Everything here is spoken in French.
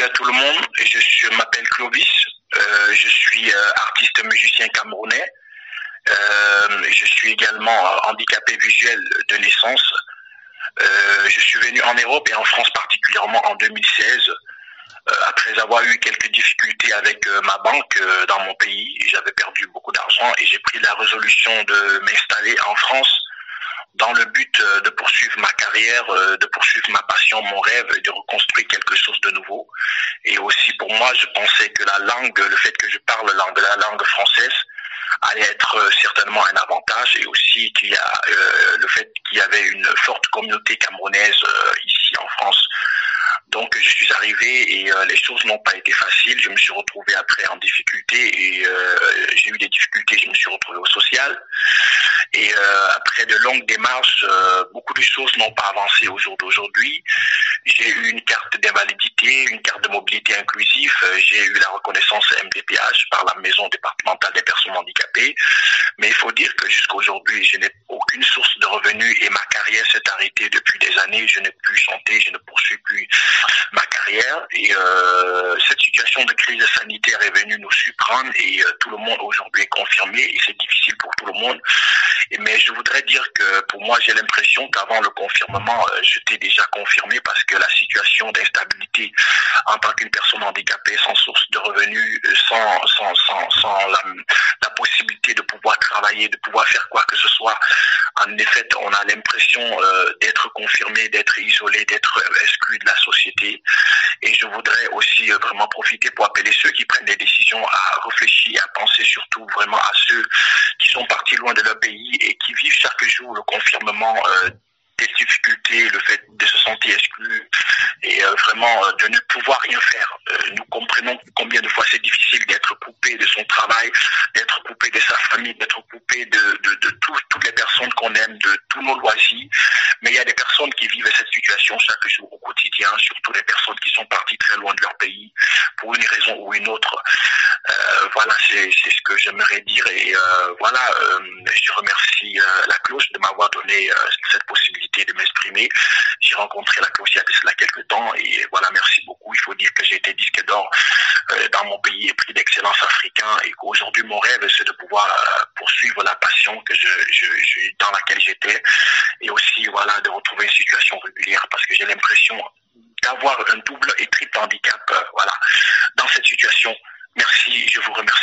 Salut à tout le monde, je, m'appelle Clovis, euh, je suis euh, artiste musicien camerounais. Euh, je suis également handicapé visuel de naissance. Je suis venu en Europe et en France particulièrement en 2016 euh, après avoir eu quelques difficultés avec ma banque dans mon pays. J'avais perdu beaucoup d'argent et j'ai pris la résolution de m'installer en France dans le but de poursuivre ma euh, de poursuivre ma passion, mon rêve et de reconstruire quelque chose de nouveau. Et aussi pour moi, je pensais que la langue, le fait que je parle la langue française allait être euh, certainement un avantage et aussi qu'il y a euh, le fait qu'il y avait une forte communauté camerounaise ici en France. Donc je suis arrivé et les choses n'ont pas été faciles. Je me suis retrouvé après en difficulté et j'ai eu des difficultés. Je me suis retrouvé au social. Et euh, après de longues démarches, euh, beaucoup de choses n'ont pas avancé au jour d'aujourd'hui. J'ai eu une carte d'invalidité, une carte de mobilité inclusive. Euh, J'ai eu la reconnaissance MDPH par la Maison départementale des personnes handicapées. Mais il faut dire que jusqu'à aujourd'hui, je n'ai aucune source de revenus et ma carrière s'est arrêtée depuis des années. Je n'ai plus chanté, je ne Et euh, cette situation de crise sanitaire est venue nous surprendre et euh, tout le monde aujourd'hui est confirmé et c'est difficile pour tout le monde. Mais je voudrais dire que pour moi, j'ai l'impression qu'avant le confirmement, euh, j'étais déjà confirmé parce que la situation d'instabilité en tant qu'une personne handicapée sans source de revenus, sans, sans, sans, sans la, la possibilité de pouvoir travailler, de pouvoir faire quoi que ce soit, en effet, on a l'impression d'être confirmé, d'être isolé, d'être exclu de la société. Et je voudrais aussi euh, vraiment profiter pour appeler ceux qui prennent des décisions à réfléchir, à penser surtout vraiment à ceux qui sont partis loin de leur pays et qui vivent chaque jour le confirmement euh, des difficultés, le fait de se sentir exclu et euh, vraiment de ne pouvoir rien faire. Nous comprenons combien de fois c'est difficile d'être coupé de son travail, d'être coupé de sa famille, d'être coupé de, de, de tout- toutes les personnes qu'on aime, de tous nos loisirs. Mais il y a des personnes chaque jour au quotidien, surtout les personnes qui sont parties très loin de leur pays pour une raison ou une autre. Euh, voilà, c'est ce que j'aimerais dire et euh, voilà, euh, je remercie la cloche de m'avoir donné cette possibilité de m'exprimer. J'ai rencontré la cloche il y a cela quelques temps et voilà, merci beaucoup. Il faut dire que j'ai été disque d'or dans mon pays et prix d'excellence africain et qu'aujourd'hui mon rêve c'est de pouvoir que je dans laquelle j'étais et aussi voilà de retrouver une situation régulière parce que j'ai l'impression d'avoir un double et triple handicap euh, voilà dans cette situation. Merci, je vous remercie.